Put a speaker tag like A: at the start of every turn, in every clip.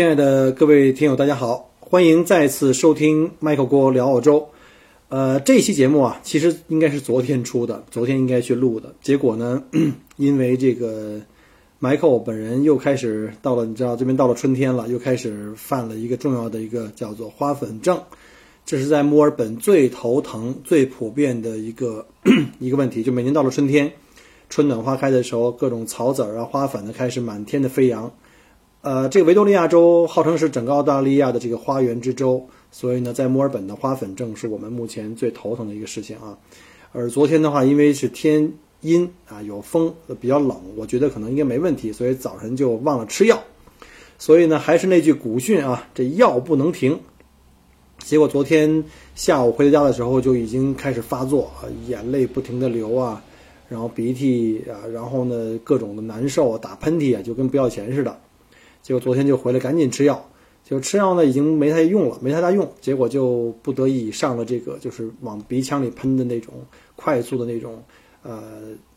A: 亲爱的各位听友，大家好，欢迎再次收听 Michael 郭聊澳洲。呃，这期节目啊，其实应该是昨天出的，昨天应该去录的。结果呢，因为这个 Michael 本人又开始到了，你知道这边到了春天了，又开始犯了一个重要的一个叫做花粉症，这是在墨尔本最头疼、最普遍的一个 一个问题。就每年到了春天，春暖花开的时候，各种草籽儿啊、花粉呢开始满天的飞扬。呃，这个维多利亚州号称是整个澳大利亚的这个花园之州，所以呢，在墨尔本的花粉症是我们目前最头疼的一个事情啊。而昨天的话，因为是天阴啊，有风，比较冷，我觉得可能应该没问题，所以早晨就忘了吃药。所以呢，还是那句古训啊，这药不能停。结果昨天下午回到家的时候，就已经开始发作啊，眼泪不停的流啊，然后鼻涕啊，然后呢，各种的难受，打喷嚏啊，就跟不要钱似的。结果昨天就回来赶紧吃药，就吃药呢已经没太用了，没太大用。结果就不得已上了这个，就是往鼻腔里喷的那种快速的那种呃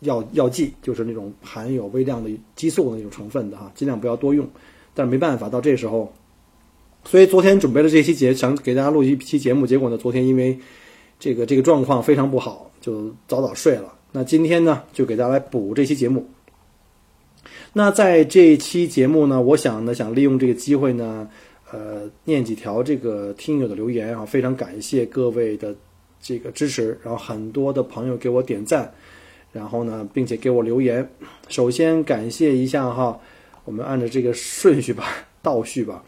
A: 药药剂，就是那种含有微量的激素的那种成分的哈，尽量不要多用。但是没办法，到这时候，所以昨天准备了这期节，想给大家录一期节目。结果呢，昨天因为这个这个状况非常不好，就早早睡了。那今天呢，就给大家来补这期节目。那在这一期节目呢，我想呢，想利用这个机会呢，呃，念几条这个听友的留言啊，非常感谢各位的这个支持，然后很多的朋友给我点赞，然后呢，并且给我留言。首先感谢一下哈，我们按照这个顺序吧，倒序吧。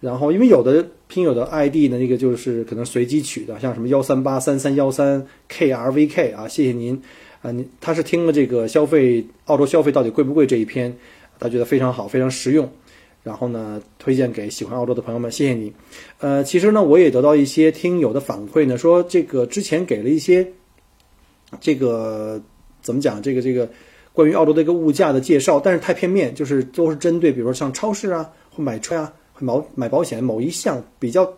A: 然后因为有的听友的 ID 呢，那个就是可能随机取的，像什么幺三八三三幺三 KRVK 啊，谢谢您。啊，你他是听了这个消费澳洲消费到底贵不贵这一篇，他觉得非常好，非常实用，然后呢推荐给喜欢澳洲的朋友们，谢谢你。呃，其实呢我也得到一些听友的反馈呢，说这个之前给了一些这个怎么讲，这个这个关于澳洲的一个物价的介绍，但是太片面，就是都是针对比如说像超市啊或买车啊、或买买保险某一项比较，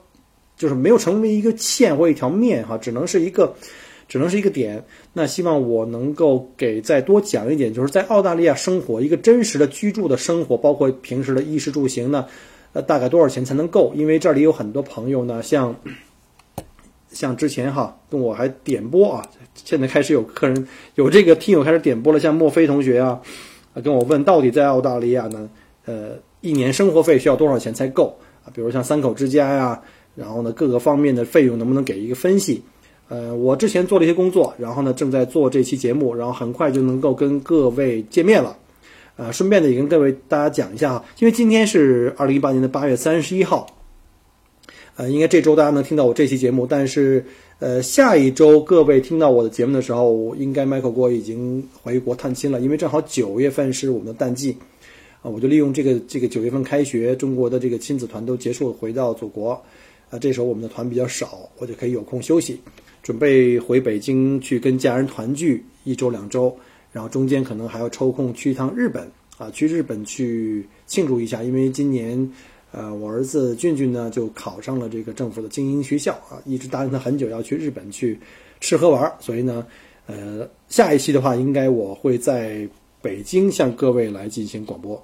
A: 就是没有成为一个线或一条面哈，只能是一个。只能是一个点，那希望我能够给再多讲一点，就是在澳大利亚生活一个真实的居住的生活，包括平时的衣食住行呢，呃，大概多少钱才能够？因为这里有很多朋友呢，像像之前哈跟我还点播啊，现在开始有客人有这个听友开始点播了，像墨菲同学啊，跟我问到底在澳大利亚呢，呃，一年生活费需要多少钱才够啊？比如像三口之家呀，然后呢各个方面的费用能不能给一个分析？呃，我之前做了一些工作，然后呢，正在做这期节目，然后很快就能够跟各位见面了。呃，顺便的也跟各位大家讲一下哈，因为今天是二零一八年的八月三十一号，呃，应该这周大家能听到我这期节目，但是呃，下一周各位听到我的节目的时候，应该 Michael 郭已经回国探亲了，因为正好九月份是我们的淡季，啊，我就利用这个这个九月份开学，中国的这个亲子团都结束，回到祖国，这时候我们的团比较少，我就可以有空休息。准备回北京去跟家人团聚一周两周，然后中间可能还要抽空去一趟日本啊，去日本去庆祝一下，因为今年，呃，我儿子俊俊呢就考上了这个政府的精英学校啊，一直答应他很久要去日本去吃喝玩，所以呢，呃，下一期的话应该我会在北京向各位来进行广播，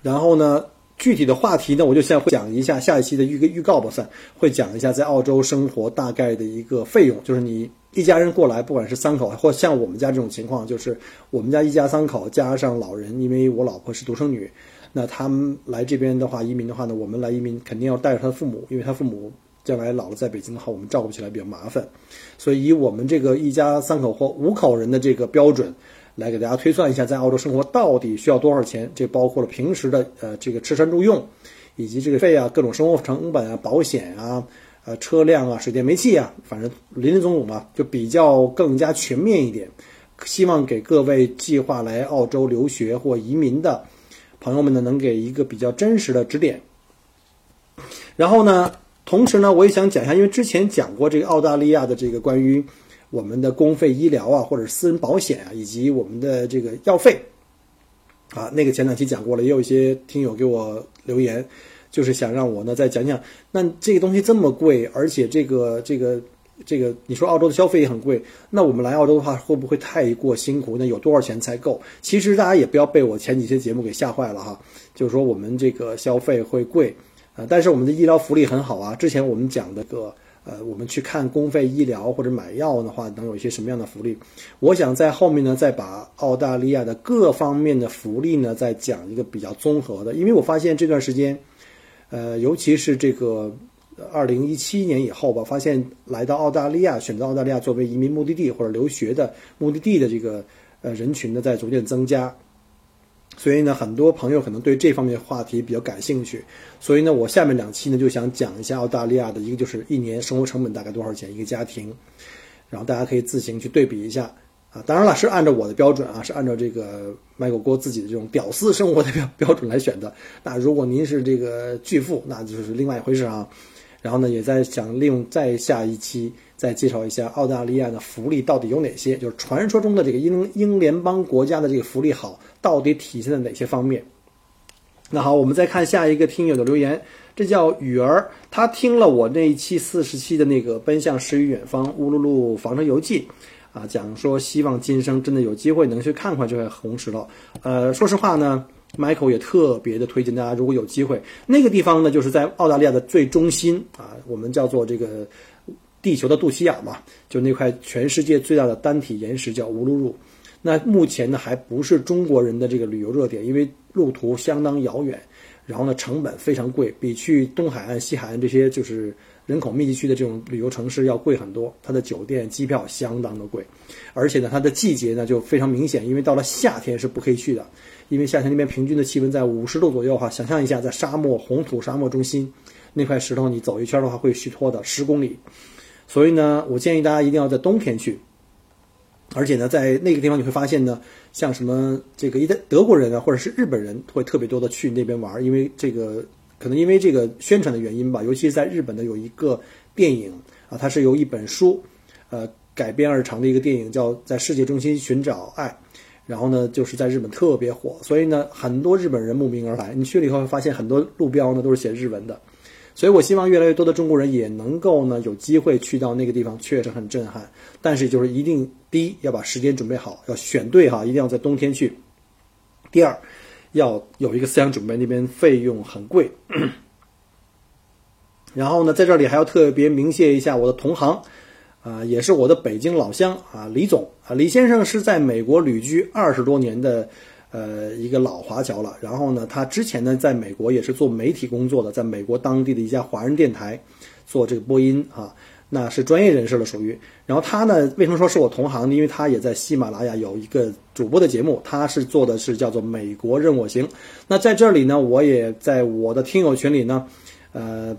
A: 然后呢。具体的话题呢，我就先会讲一下下一期的预个预告吧，算会讲一下在澳洲生活大概的一个费用，就是你一家人过来，不管是三口，或像我们家这种情况，就是我们家一家三口加上老人，因为我老婆是独生女，那他们来这边的话，移民的话呢，我们来移民肯定要带着他的父母，因为他父母将来老了在北京的话，我们照顾起来比较麻烦，所以以我们这个一家三口或五口人的这个标准。来给大家推算一下，在澳洲生活到底需要多少钱？这包括了平时的呃这个吃穿住用，以及这个费啊，各种生活成本啊，保险啊，呃车辆啊、水电煤气啊，反正林林总总嘛，就比较更加全面一点。希望给各位计划来澳洲留学或移民的朋友们呢，能给一个比较真实的指点。然后呢，同时呢，我也想讲一下，因为之前讲过这个澳大利亚的这个关于我们的公费医疗啊，或者私人保险啊，以及我们的这个药费。啊，那个前两期讲过了，也有一些听友给我留言，就是想让我呢再讲讲。那这个东西这么贵，而且这个这个这个，你说澳洲的消费也很贵，那我们来澳洲的话会不会太过辛苦？那有多少钱才够？其实大家也不要被我前几期节目给吓坏了哈，就是说我们这个消费会贵啊，但是我们的医疗福利很好啊。之前我们讲的个。呃，我们去看公费医疗或者买药的话，能有一些什么样的福利？我想在后面呢，再把澳大利亚的各方面的福利呢，再讲一个比较综合的。因为我发现这段时间，呃，尤其是这个二零一七年以后吧，发现来到澳大利亚，选择澳大利亚作为移民目的地或者留学的目的地的这个呃人群呢，在逐渐增加。所以呢，很多朋友可能对这方面话题比较感兴趣。所以呢，我下面两期呢就想讲一下澳大利亚的一个，就是一年生活成本大概多少钱一个家庭，然后大家可以自行去对比一下啊。当然了，是按照我的标准啊，是按照这个麦狗锅自己的这种屌丝生活的标标准来选的。那如果您是这个巨富，那就是另外一回事啊。然后呢，也在想利用再下一期。再介绍一下澳大利亚的福利到底有哪些？就是传说中的这个英英联邦国家的这个福利好，到底体现在哪些方面？那好，我们再看下一个听友的留言，这叫雨儿，他听了我那一期四十期的那个《奔向诗与远方：乌鲁鲁房车游记》，啊，讲说希望今生真的有机会能去看看这块红石头。呃，说实话呢，Michael 也特别的推荐大家，如果有机会，那个地方呢就是在澳大利亚的最中心啊，我们叫做这个。地球的肚脐眼嘛，就那块全世界最大的单体岩石叫乌鲁鲁。那目前呢还不是中国人的这个旅游热点，因为路途相当遥远，然后呢成本非常贵，比去东海岸、西海岸这些就是人口密集区的这种旅游城市要贵很多。它的酒店、机票相当的贵，而且呢它的季节呢就非常明显，因为到了夏天是不可以去的，因为夏天那边平均的气温在五十度左右哈。想象一下，在沙漠红土沙漠中心那块石头，你走一圈的话会虚脱的十公里。所以呢，我建议大家一定要在冬天去，而且呢，在那个地方你会发现呢，像什么这个一德德国人啊，或者是日本人会特别多的去那边玩，因为这个可能因为这个宣传的原因吧，尤其是在日本的有一个电影啊，它是由一本书呃改编而成的一个电影，叫《在世界中心寻找爱》，然后呢，就是在日本特别火，所以呢，很多日本人慕名而来。你去了以后会发现，很多路标呢都是写日文的。所以，我希望越来越多的中国人也能够呢有机会去到那个地方，确实很震撼。但是，就是一定第一要把时间准备好，要选对哈，一定要在冬天去。第二，要有一个思想准备，那边费用很贵。然后呢，在这里还要特别鸣谢一下我的同行，啊，也是我的北京老乡啊，李总啊，李先生是在美国旅居二十多年的。呃，一个老华侨了。然后呢，他之前呢，在美国也是做媒体工作的，在美国当地的一家华人电台做这个播音啊，那是专业人士了，属于。然后他呢，为什么说是我同行呢？因为他也在喜马拉雅有一个主播的节目，他是做的是叫做《美国任我行》。那在这里呢，我也在我的听友群里呢，呃，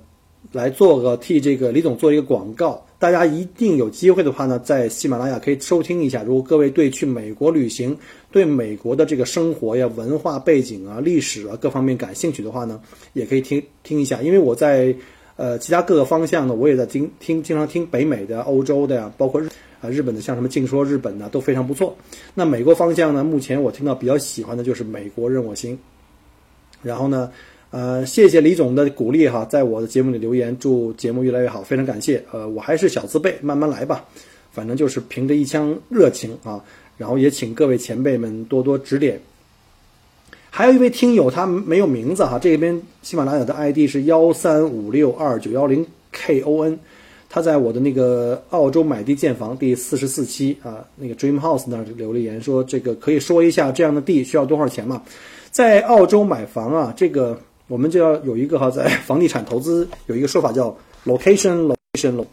A: 来做个替这个李总做一个广告。大家一定有机会的话呢，在喜马拉雅可以收听一下。如果各位对去美国旅行，对美国的这个生活呀、文化背景啊、历史啊各方面感兴趣的话呢，也可以听听一下。因为我在呃其他各个方向呢，我也在听听，经常听北美的、欧洲的呀，包括日啊日本的，像什么静说日本呢，都非常不错。那美国方向呢，目前我听到比较喜欢的就是美国任我行。然后呢？呃，谢谢李总的鼓励哈，在我的节目里留言，祝节目越来越好，非常感谢。呃，我还是小字辈，慢慢来吧，反正就是凭着一腔热情啊。然后也请各位前辈们多多指点。还有一位听友，他没有名字哈，这边喜马拉雅的 ID 是幺三五六二九幺零 KON，他在我的那个澳洲买地建房第四十四期啊，那个 Dream House 那儿留了言，说这个可以说一下这样的地需要多少钱吗？在澳洲买房啊，这个。我们就要有一个哈，在 房地产投资有一个说法叫 location location lo。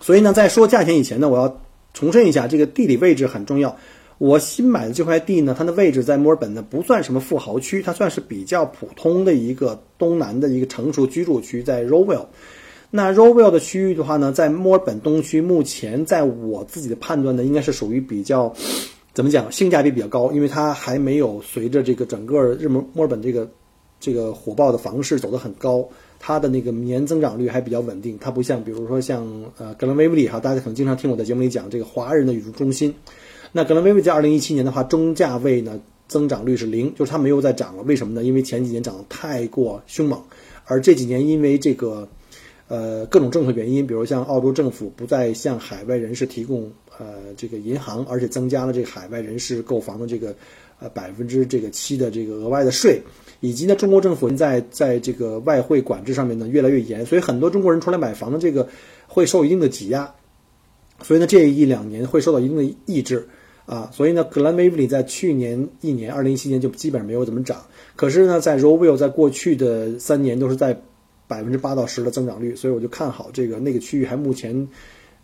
A: 所以呢，在说价钱以前呢，我要重申一下，这个地理位置很重要。我新买的这块地呢，它的位置在墨尔本呢，不算什么富豪区，它算是比较普通的一个东南的一个成熟居住区，在 Rowell。那 Rowell 的区域的话呢，在墨尔本东区，目前在我自己的判断呢，应该是属于比较怎么讲，性价比比较高，因为它还没有随着这个整个日墨墨尔本这个这个火爆的房市走得很高，它的那个年增长率还比较稳定。它不像比如说像呃格兰威利哈，大家可能经常听我在节目里讲这个华人的宇宙中心。那格兰威利在二零一七年的话，中价位呢增长率是零，就是它没有再涨了。为什么呢？因为前几年涨得太过凶猛，而这几年因为这个。呃，各种政策原因，比如像澳洲政府不再向海外人士提供呃这个银行，而且增加了这个海外人士购房的这个呃百分之这个七的这个额外的税，以及呢中国政府现在在这个外汇管制上面呢越来越严，所以很多中国人出来买房的这个会受一定的挤压，所以呢这一两年会受到一定的抑制啊，所以呢格兰威利在去年一年二零一七年就基本上没有怎么涨，可是呢在 Rowell 在过去的三年都是在。百分之八到十的增长率，所以我就看好这个那个区域，还目前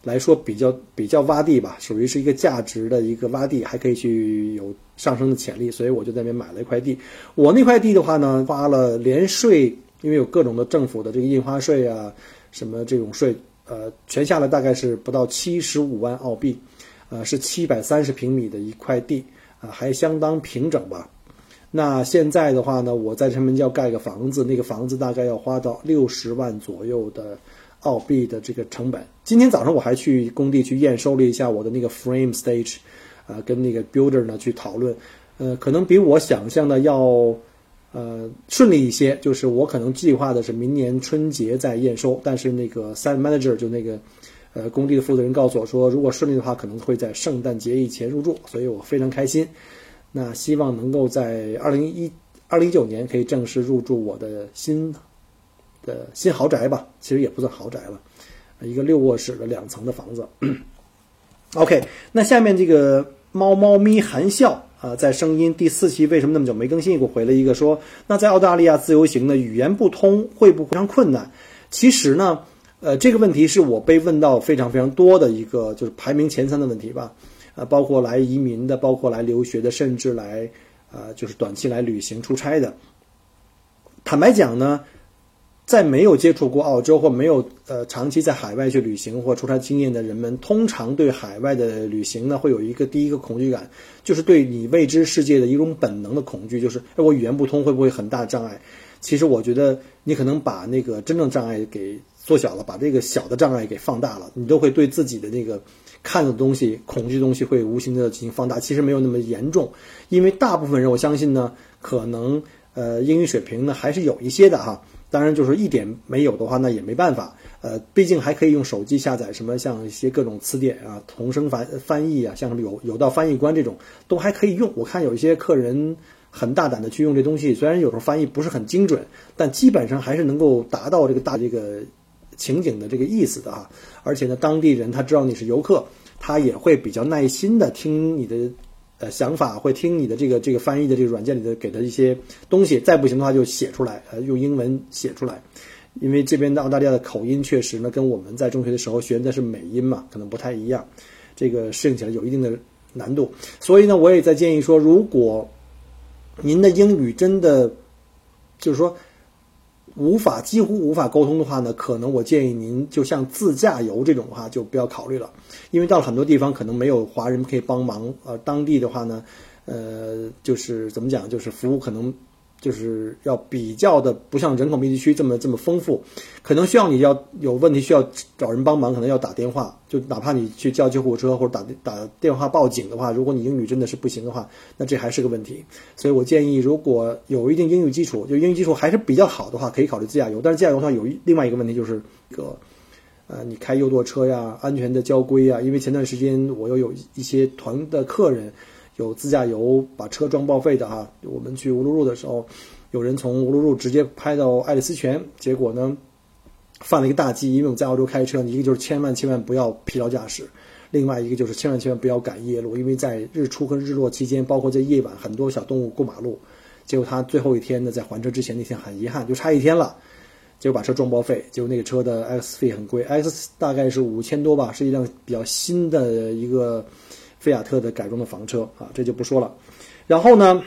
A: 来说比较比较洼地吧，属于是一个价值的一个洼地，还可以去有上升的潜力，所以我就在那边买了一块地。我那块地的话呢，花了连税，因为有各种的政府的这个印花税啊，什么这种税，呃，全下来大概是不到七十五万澳币，呃，是七百三十平米的一块地，啊，还相当平整吧。那现在的话呢，我在上面要盖个房子，那个房子大概要花到六十万左右的澳币的这个成本。今天早上我还去工地去验收了一下我的那个 frame stage，啊，跟那个 builder 呢去讨论，呃，可能比我想象的要呃顺利一些。就是我可能计划的是明年春节再验收，但是那个 site manager 就那个呃工地的负责人告诉我说，如果顺利的话，可能会在圣诞节以前入住，所以我非常开心。那希望能够在二零一二零一九年可以正式入住我的新的新豪宅吧，其实也不算豪宅了，一个六卧室的两层的房子。OK，那下面这个猫猫咪含笑啊，在声音第四期为什么那么久没更新？我回了一个说，那在澳大利亚自由行的语言不通会不会非常困难？其实呢，呃，这个问题是我被问到非常非常多的一个就是排名前三的问题吧。啊，包括来移民的，包括来留学的，甚至来，呃，就是短期来旅行出差的。坦白讲呢，在没有接触过澳洲或没有呃长期在海外去旅行或出差经验的人们，通常对海外的旅行呢，会有一个第一个恐惧感，就是对你未知世界的一种本能的恐惧，就是哎，我语言不通会不会很大障碍？其实我觉得你可能把那个真正障碍给缩小了，把这个小的障碍给放大了，你都会对自己的那个。看的东西，恐惧的东西会无形的进行放大，其实没有那么严重，因为大部分人我相信呢，可能呃英语水平呢还是有一些的哈。当然就是一点没有的话，那也没办法。呃，毕竟还可以用手机下载什么像一些各种词典啊、同声翻翻译啊，像什么有有道翻译官这种都还可以用。我看有一些客人很大胆的去用这东西，虽然有时候翻译不是很精准，但基本上还是能够达到这个大这个。情景的这个意思的啊，而且呢，当地人他知道你是游客，他也会比较耐心的听你的呃想法，会听你的这个这个翻译的这个软件里的给的一些东西。再不行的话，就写出来，呃，用英文写出来。因为这边的澳大利亚的口音确实呢，跟我们在中学的时候学的是美音嘛，可能不太一样，这个适应起来有一定的难度。所以呢，我也在建议说，如果您的英语真的就是说。无法几乎无法沟通的话呢，可能我建议您就像自驾游这种的话就不要考虑了，因为到了很多地方可能没有华人可以帮忙，呃，当地的话呢，呃，就是怎么讲，就是服务可能。就是要比较的不像人口密集区这么这么丰富，可能需要你要有问题需要找人帮忙，可能要打电话，就哪怕你去叫救护车或者打打电话报警的话，如果你英语真的是不行的话，那这还是个问题。所以我建议，如果有一定英语基础，就英语基础还是比较好的话，可以考虑自驾游。但是自驾游的话，有另外一个问题就是个，呃，你开右舵车呀，安全的交规啊，因为前段时间我又有一些团的客人。有自驾游把车撞报废的哈，我们去乌鲁鲁的时候，有人从乌鲁鲁直接拍到爱丽丝泉，结果呢犯了一个大忌，因为我们在澳洲开车，一个就是千万千万不要疲劳驾驶，另外一个就是千万千万不要赶夜路，因为在日出和日落期间，包括在夜晚，很多小动物过马路，结果他最后一天呢，在还车之前那天很遗憾，就差一天了，结果把车撞报废，结果那个车的 X 费很贵，X 大概是五千多吧，是一辆比较新的一个。菲亚特的改装的房车啊，这就不说了。然后呢，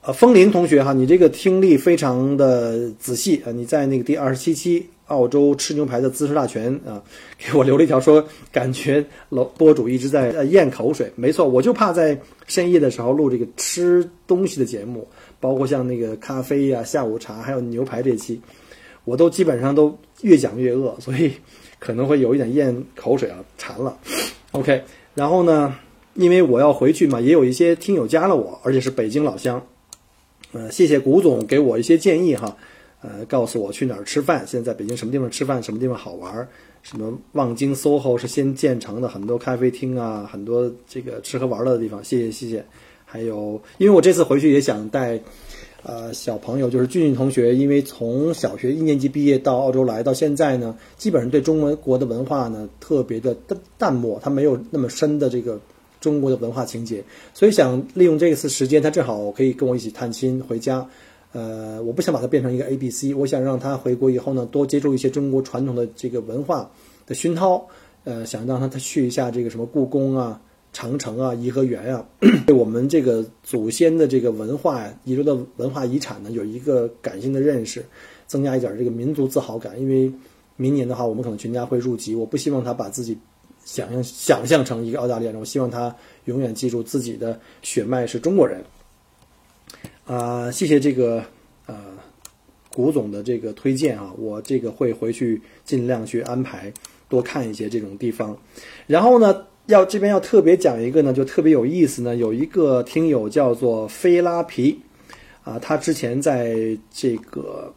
A: 呃，风铃同学哈，你这个听力非常的仔细啊。你在那个第二十七期澳洲吃牛排的姿势大全啊，给我留了一条说，感觉老播主一直在咽口水。没错，我就怕在深夜的时候录这个吃东西的节目，包括像那个咖啡呀、下午茶还有牛排这期，我都基本上都越讲越饿，所以可能会有一点咽口水啊，馋了。OK，然后呢，因为我要回去嘛，也有一些听友加了我，而且是北京老乡。呃，谢谢古总给我一些建议哈。呃，告诉我去哪儿吃饭？现在在北京什么地方吃饭？什么地方好玩？什么望京 SOHO 是先建成的，很多咖啡厅啊，很多这个吃喝玩乐的地方。谢谢谢谢。还有，因为我这次回去也想带，呃，小朋友，就是俊俊同学，因为从小学一年级毕业到澳洲来到现在呢，基本上对中文国的文化呢特别的淡淡漠，他没有那么深的这个中国的文化情节，所以想利用这次时间，他正好可以跟我一起探亲回家。呃，我不想把它变成一个 A B C，我想让他回国以后呢，多接触一些中国传统的这个文化的熏陶。呃，想让他他去一下这个什么故宫啊、长城啊、颐和园啊，对我们这个祖先的这个文化遗留的文化遗产呢，有一个感性的认识，增加一点这个民族自豪感。因为明年的话，我们可能全家会入籍，我不希望他把自己想象想象成一个澳大利亚人，我希望他永远记住自己的血脉是中国人。啊，谢谢这个呃，古总的这个推荐啊，我这个会回去尽量去安排多看一些这种地方。然后呢，要这边要特别讲一个呢，就特别有意思呢，有一个听友叫做菲拉皮啊，他之前在这个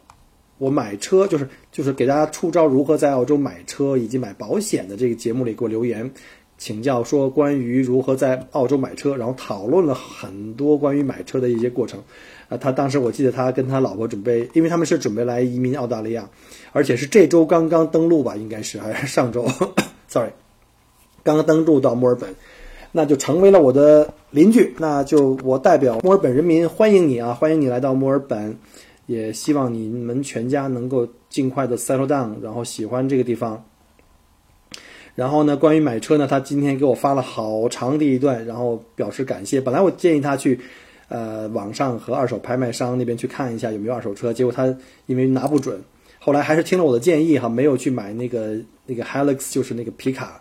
A: 我买车，就是就是给大家出招如何在澳洲买车以及买保险的这个节目里给我留言。请教说关于如何在澳洲买车，然后讨论了很多关于买车的一些过程。啊，他当时我记得他跟他老婆准备，因为他们是准备来移民澳大利亚，而且是这周刚刚登陆吧，应该是还是上周，sorry，刚刚登陆到墨尔本，那就成为了我的邻居。那就我代表墨尔本人民欢迎你啊，欢迎你来到墨尔本，也希望你们全家能够尽快的 settle down，然后喜欢这个地方。然后呢，关于买车呢，他今天给我发了好长的一段，然后表示感谢。本来我建议他去，呃，网上和二手拍卖商那边去看一下有没有二手车，结果他因为拿不准，后来还是听了我的建议哈，没有去买那个那个 Hilux，就是那个皮卡，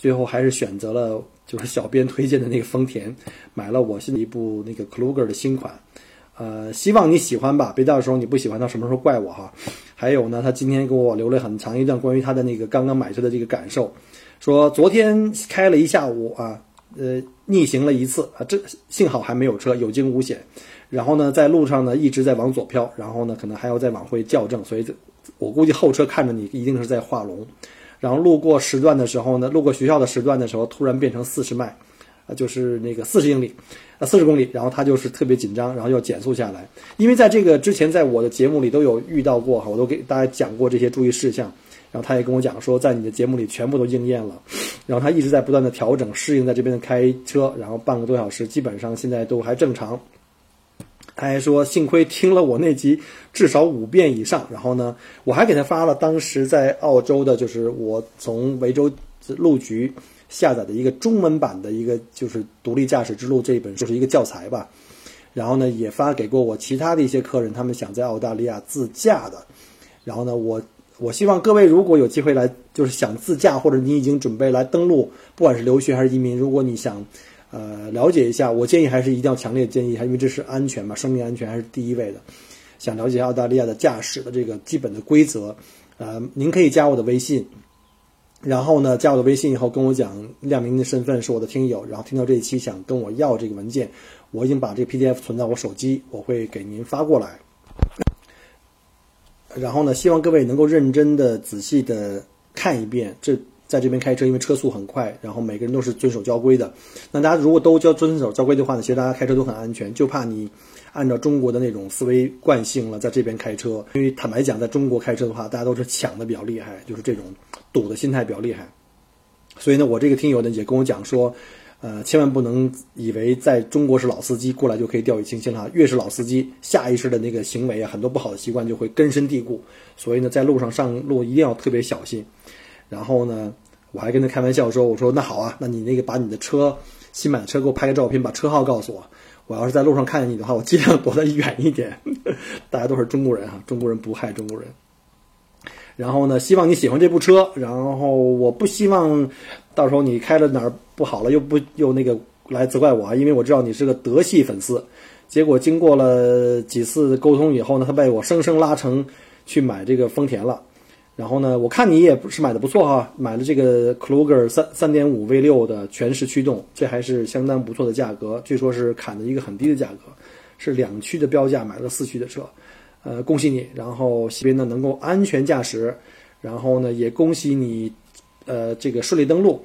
A: 最后还是选择了就是小编推荐的那个丰田，买了我新的一部那个 Kluger 的新款。呃，希望你喜欢吧，别到时候你不喜欢，到什么时候怪我哈。还有呢，他今天给我留了很长一段关于他的那个刚刚买车的这个感受，说昨天开了一下午啊，呃，逆行了一次啊，这幸好还没有车，有惊无险。然后呢，在路上呢一直在往左飘，然后呢可能还要再往回校正，所以我估计后车看着你一定是在画龙。然后路过时段的时候呢，路过学校的时段的时候，突然变成四十迈。啊就是那个四十英里，啊，四十公里，然后他就是特别紧张，然后要减速下来。因为在这个之前，在我的节目里都有遇到过哈，我都给大家讲过这些注意事项。然后他也跟我讲说，在你的节目里全部都应验了。然后他一直在不断的调整适应在这边的开车，然后半个多小时，基本上现在都还正常。他还说，幸亏听了我那集至少五遍以上。然后呢，我还给他发了当时在澳洲的，就是我从维州路局。下载的一个中文版的一个就是《独立驾驶之路》这一本书是一个教材吧，然后呢也发给过我其他的一些客人，他们想在澳大利亚自驾的，然后呢我我希望各位如果有机会来，就是想自驾或者你已经准备来登陆，不管是留学还是移民，如果你想呃了解一下，我建议还是一定要强烈建议，因为这是安全嘛，生命安全还是第一位的，想了解澳大利亚的驾驶的这个基本的规则，呃，您可以加我的微信。然后呢，加我的微信以后跟我讲，亮明的身份是我的听友，然后听到这一期想跟我要这个文件，我已经把这个 PDF 存在我手机，我会给您发过来。然后呢，希望各位能够认真的、仔细的看一遍。这在这边开车，因为车速很快，然后每个人都是遵守交规的。那大家如果都交遵守交规的话呢，其实大家开车都很安全，就怕你。按照中国的那种思维惯性了，在这边开车，因为坦白讲，在中国开车的话，大家都是抢的比较厉害，就是这种赌的心态比较厉害。所以呢，我这个听友呢也跟我讲说，呃，千万不能以为在中国是老司机，过来就可以掉以轻心了。越是老司机，下意识的那个行为啊，很多不好的习惯就会根深蒂固。所以呢，在路上上路一定要特别小心。然后呢，我还跟他开玩笑说，我说那好啊，那你那个把你的车新买的车给我拍个照片，把车号告诉我。我要是在路上看见你的话，我尽量躲得远一点。大家都是中国人哈，中国人不害中国人。然后呢，希望你喜欢这部车，然后我不希望到时候你开了哪儿不好了，又不又那个来责怪我啊，因为我知道你是个德系粉丝。结果经过了几次沟通以后呢，他被我生生拉成去买这个丰田了。然后呢，我看你也不是买的不错哈，买了这个 Kluger 三三点五 V 六的全时驱动，这还是相当不错的价格，据说是砍的一个很低的价格，是两驱的标价买了四驱的车。呃，恭喜你！然后西边呢能够安全驾驶，然后呢也恭喜你，呃，这个顺利登陆。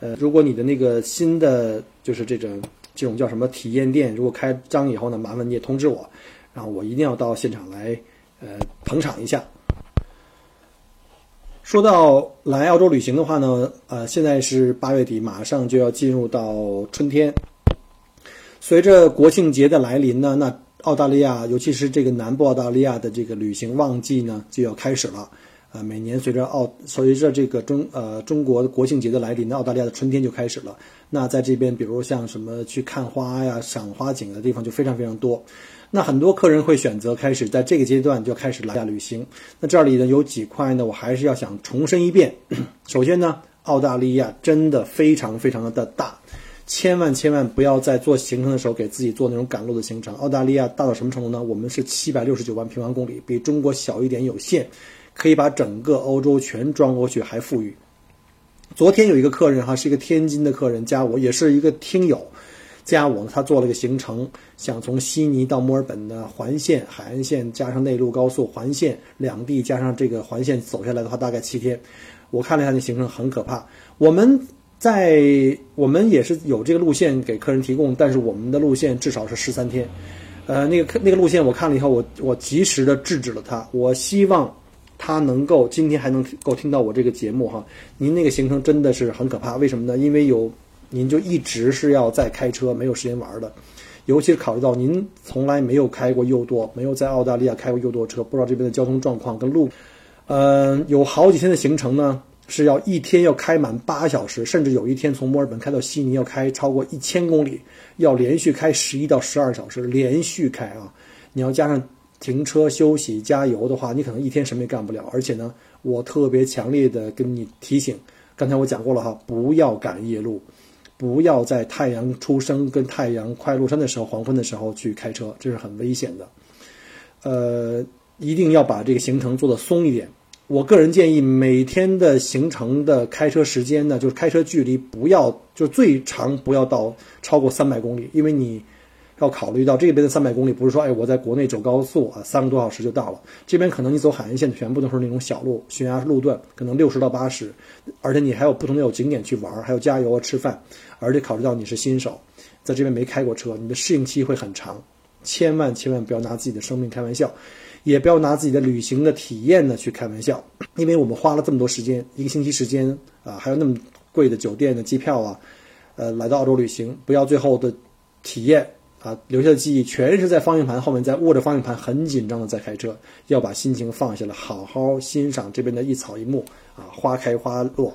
A: 呃，如果你的那个新的就是这种这种叫什么体验店，如果开张以后呢，麻烦你也通知我，然后我一定要到现场来，呃，捧场一下。说到来澳洲旅行的话呢，呃，现在是八月底，马上就要进入到春天，随着国庆节的来临呢，那。澳大利亚，尤其是这个南部澳大利亚的这个旅行旺季呢，就要开始了。呃，每年随着澳随着这个中呃中国国庆节的来临，澳大利亚的春天就开始了。那在这边，比如像什么去看花呀、赏花景的地方就非常非常多。那很多客人会选择开始在这个阶段就开始来旅行。那这里呢有几块呢，我还是要想重申一遍。首先呢，澳大利亚真的非常非常的大。千万千万不要在做行程的时候给自己做那种赶路的行程。澳大利亚大到什么程度呢？我们是七百六十九万平方公里，比中国小一点有限，可以把整个欧洲全装过去，还富裕。昨天有一个客人哈，是一个天津的客人加我，也是一个听友加我，他做了个行程，想从悉尼到墨尔本的环线海岸线加上内陆高速环线两地加上这个环线走下来的话，大概七天。我看了一下那行程很可怕，我们。在我们也是有这个路线给客人提供，但是我们的路线至少是十三天。呃，那个那个路线我看了以后，我我及时的制止了他。我希望他能够今天还能够听到我这个节目哈。您那个行程真的是很可怕，为什么呢？因为有您就一直是要在开车，没有时间玩的。尤其是考虑到您从来没有开过右舵，没有在澳大利亚开过右舵车，不知道这边的交通状况跟路。嗯，有好几天的行程呢。是要一天要开满八小时，甚至有一天从墨尔本开到悉尼要开超过一千公里，要连续开十一到十二小时，连续开啊！你要加上停车休息、加油的话，你可能一天什么也干不了。而且呢，我特别强烈的跟你提醒，刚才我讲过了哈，不要赶夜路，不要在太阳出生跟太阳快落山的时候、黄昏的时候去开车，这是很危险的。呃，一定要把这个行程做的松一点。我个人建议，每天的行程的开车时间呢，就是开车距离不要就最长不要到超过三百公里，因为你要考虑到这边的三百公里不是说，哎，我在国内走高速啊，三个多小时就到了。这边可能你走海岸线全部都是那种小路、悬崖路段，可能六十到八十，而且你还有不同的有景点去玩，还有加油啊、吃饭，而且考虑到你是新手，在这边没开过车，你的适应期会很长，千万千万不要拿自己的生命开玩笑。也不要拿自己的旅行的体验呢去开玩笑，因为我们花了这么多时间，一个星期时间啊，还有那么贵的酒店的机票啊，呃，来到澳洲旅行，不要最后的体验啊留下的记忆全是在方向盘后面，在握着方向盘很紧张的在开车，要把心情放下来，好好欣赏这边的一草一木啊，花开花落。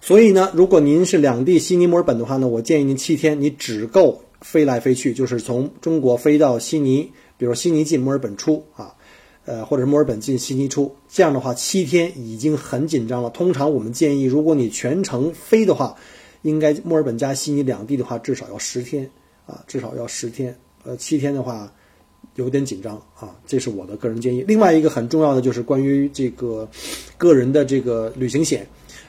A: 所以呢，如果您是两地悉尼、墨尔本的话呢，我建议您七天你只够飞来飞去，就是从中国飞到悉尼。比如悉尼进墨尔本出啊，呃，或者是墨尔本进悉尼出，这样的话七天已经很紧张了。通常我们建议，如果你全程飞的话，应该墨尔本加悉尼两地的话，至少要十天啊，至少要十天。呃，七天的话有点紧张啊，这是我的个人建议。另外一个很重要的就是关于这个个人的这个旅行险。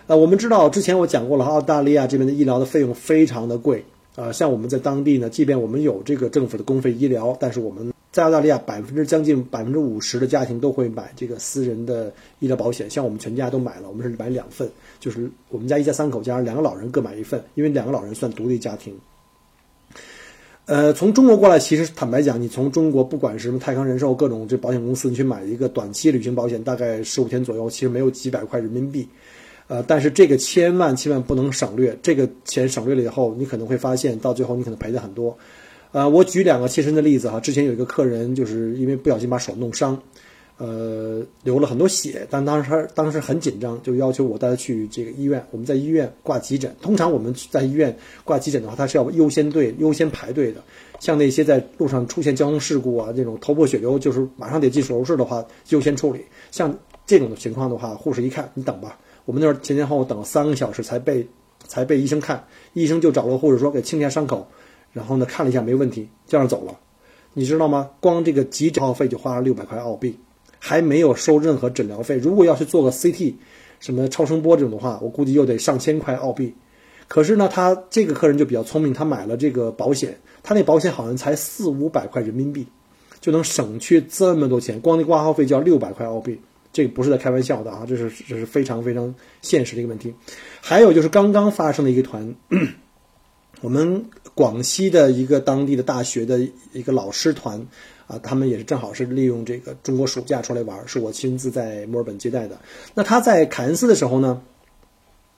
A: 呃，我们知道之前我讲过了，澳大利亚这边的医疗的费用非常的贵啊，像我们在当地呢，即便我们有这个政府的公费医疗，但是我们在澳大利亚，百分之将近百分之五十的家庭都会买这个私人的医疗保险，像我们全家都买了，我们是买两份，就是我们家一家三口加上两个老人各买一份，因为两个老人算独立家庭。呃，从中国过来，其实坦白讲，你从中国不管是什么泰康人寿各种这保险公司，你去买一个短期旅行保险，大概十五天左右，其实没有几百块人民币。呃，但是这个千万千万不能省略，这个钱省略了以后，你可能会发现到最后你可能赔的很多。呃，我举两个切身的例子哈。之前有一个客人，就是因为不小心把手弄伤，呃，流了很多血，但当时当时很紧张，就要求我带他去这个医院。我们在医院挂急诊，通常我们在医院挂急诊的话，他是要优先队优先排队的。像那些在路上出现交通事故啊，这种头破血流，就是马上得进手术室的话，优先处理。像这种情况的话，护士一看，你等吧。我们那儿前前后后等了三个小时才被才被医生看，医生就找了护士说给清一下伤口，然后呢看了一下没问题，就让走了。你知道吗？光这个急诊耗费就花了六百块澳币，还没有收任何诊疗费。如果要去做个 CT，什么超声波这种的话，我估计又得上千块澳币。可是呢，他这个客人就比较聪明，他买了这个保险，他那保险好像才四五百块人民币，就能省去这么多钱，光那挂号费就要六百块澳币。这个不是在开玩笑的啊，这是这是非常非常现实的一个问题。还有就是刚刚发生的一个团，我们广西的一个当地的大学的一个老师团啊，他们也是正好是利用这个中国暑假出来玩，是我亲自在墨尔本接待的。那他在凯恩斯的时候呢，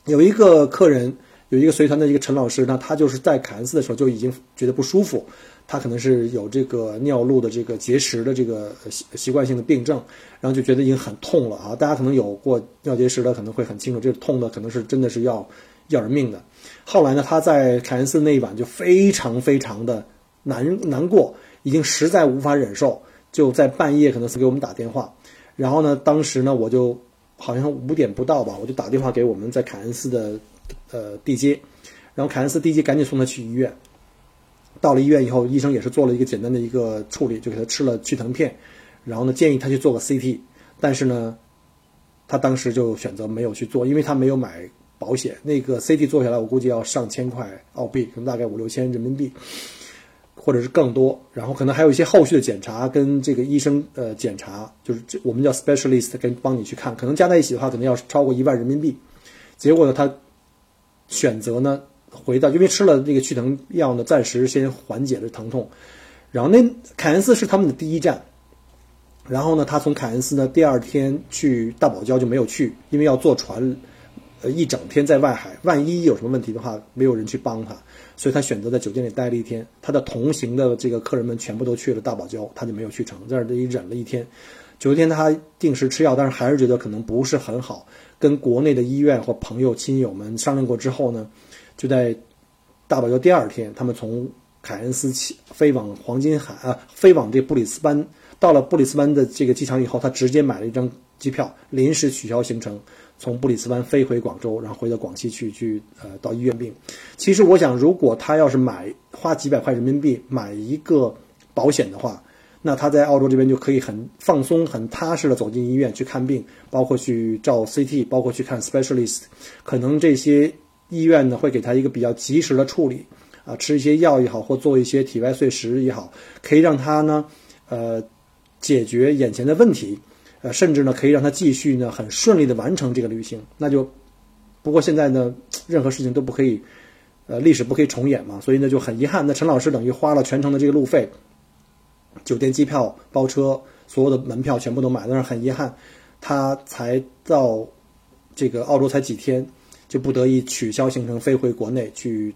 A: 有一个客人，有一个随团的一个陈老师，那他就是在凯恩斯的时候就已经觉得不舒服。他可能是有这个尿路的这个结石的这个习习惯性的病症，然后就觉得已经很痛了啊！大家可能有过尿结石的，可能会很清楚，这个痛的可能是真的是要要人命的。后来呢，他在凯恩斯那一晚就非常非常的难难过，已经实在无法忍受，就在半夜可能是给我们打电话。然后呢，当时呢，我就好像五点不到吧，我就打电话给我们在凯恩斯的呃地接，然后凯恩斯地接赶紧送他去医院。到了医院以后，医生也是做了一个简单的一个处理，就给他吃了去疼片，然后呢建议他去做个 CT，但是呢，他当时就选择没有去做，因为他没有买保险。那个 CT 做下来，我估计要上千块澳币，可能大概五六千人民币，或者是更多。然后可能还有一些后续的检查跟这个医生呃检查，就是这我们叫 specialist 跟帮你去看，可能加在一起的话，可能要超过一万人民币。结果呢，他选择呢。回到，因为吃了这个去疼药呢，暂时先缓解了疼痛。然后那凯恩斯是他们的第一站，然后呢，他从凯恩斯呢第二天去大堡礁就没有去，因为要坐船，呃，一整天在外海，万一有什么问题的话，没有人去帮他，所以他选择在酒店里待了一天。他的同行的这个客人们全部都去了大堡礁，他就没有去成，在这里忍了一天。九天他定时吃药，但是还是觉得可能不是很好。跟国内的医院或朋友亲友们商量过之后呢。就在大堡礁第二天，他们从凯恩斯起飞往黄金海啊，飞往这布里斯班。到了布里斯班的这个机场以后，他直接买了一张机票，临时取消行程，从布里斯班飞回广州，然后回到广西去去呃到医院病。其实我想，如果他要是买花几百块人民币买一个保险的话，那他在澳洲这边就可以很放松、很踏实的走进医院去看病，包括去照 CT，包括去看 specialist，可能这些。医院呢会给他一个比较及时的处理，啊，吃一些药也好，或做一些体外碎石也好，可以让他呢，呃，解决眼前的问题，呃，甚至呢可以让他继续呢很顺利的完成这个旅行。那就，不过现在呢，任何事情都不可以，呃，历史不可以重演嘛，所以呢就很遗憾。那陈老师等于花了全程的这个路费，酒店、机票、包车，所有的门票全部都买，但是很遗憾，他才到这个澳洲才几天。就不得已取消行程，飞回国内去，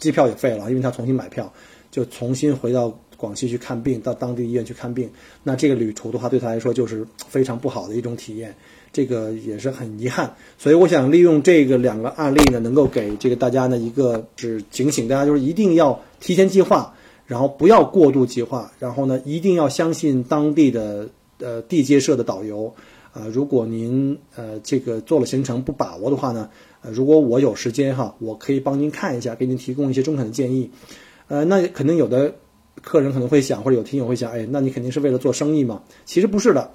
A: 机票也废了，因为他重新买票，就重新回到广西去看病，到当地医院去看病。那这个旅途的话，对他来说就是非常不好的一种体验，这个也是很遗憾。所以我想利用这个两个案例呢，能够给这个大家呢一个是警醒，大家就是一定要提前计划，然后不要过度计划，然后呢一定要相信当地的呃地接社的导游。啊，如果您呃这个做了行程不把握的话呢？呃，如果我有时间哈，我可以帮您看一下，给您提供一些中肯的建议。呃，那肯定有的客人可能会想，或者有听友会想，哎，那你肯定是为了做生意嘛？其实不是的，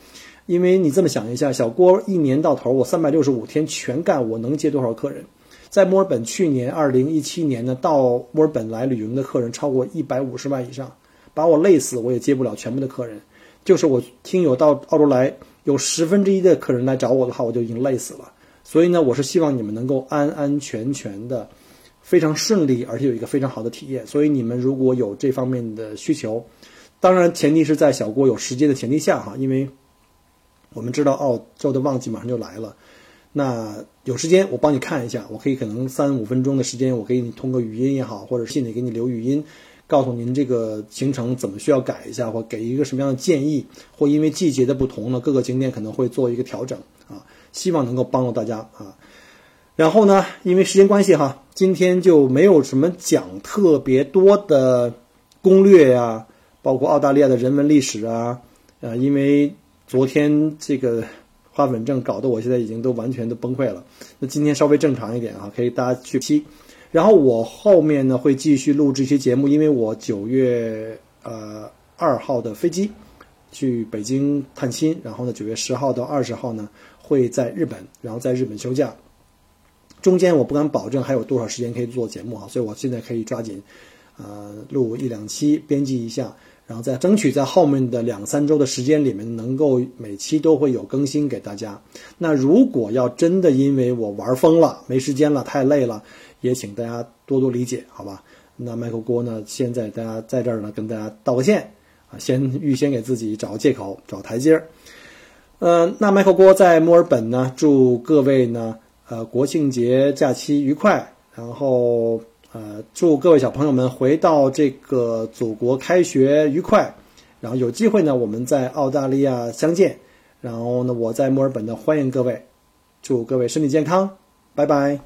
A: 因为你这么想一下，小郭一年到头我三百六十五天全干，我能接多少客人？在墨尔本去年二零一七年呢，到墨尔本来旅游的客人超过一百五十万以上，把我累死，我也接不了全部的客人。就是我听友到澳洲来，有十分之一的客人来找我的话，我就已经累死了。所以呢，我是希望你们能够安安全全的，非常顺利，而且有一个非常好的体验。所以你们如果有这方面的需求，当然前提是在小郭有时间的前提下哈，因为我们知道澳洲的旺季马上就来了。那有时间我帮你看一下，我可以可能三五分钟的时间，我给你通过语音也好，或者信里给你留语音，告诉您这个行程怎么需要改一下，或给一个什么样的建议，或因为季节的不同呢，各个景点可能会做一个调整啊。希望能够帮助大家啊，然后呢，因为时间关系哈，今天就没有什么讲特别多的攻略呀，包括澳大利亚的人文历史啊，呃，因为昨天这个花粉症搞得我现在已经都完全都崩溃了。那今天稍微正常一点啊，可以大家去听。然后我后面呢会继续录这些节目，因为我九月呃二号的飞机去北京探亲，然后呢九月十号到二十号呢会在日本，然后在日本休假。中间我不敢保证还有多少时间可以做节目啊，所以我现在可以抓紧，呃，录一两期，编辑一下，然后再争取在后面的两三周的时间里面，能够每期都会有更新给大家。那如果要真的因为我玩疯了，没时间了，太累了，也请大家多多理解，好吧？那麦克锅呢，现在大家在这儿呢，跟大家道个歉啊，先预先给自己找个借口，找台阶儿。呃，那麦克锅在墨尔本呢，祝各位呢。呃，国庆节假期愉快，然后呃，祝各位小朋友们回到这个祖国开学愉快，然后有机会呢，我们在澳大利亚相见，然后呢，我在墨尔本呢欢迎各位，祝各位身体健康，拜拜。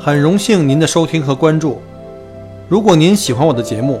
A: 很荣幸您的收听和关注，如果您喜欢我的节目。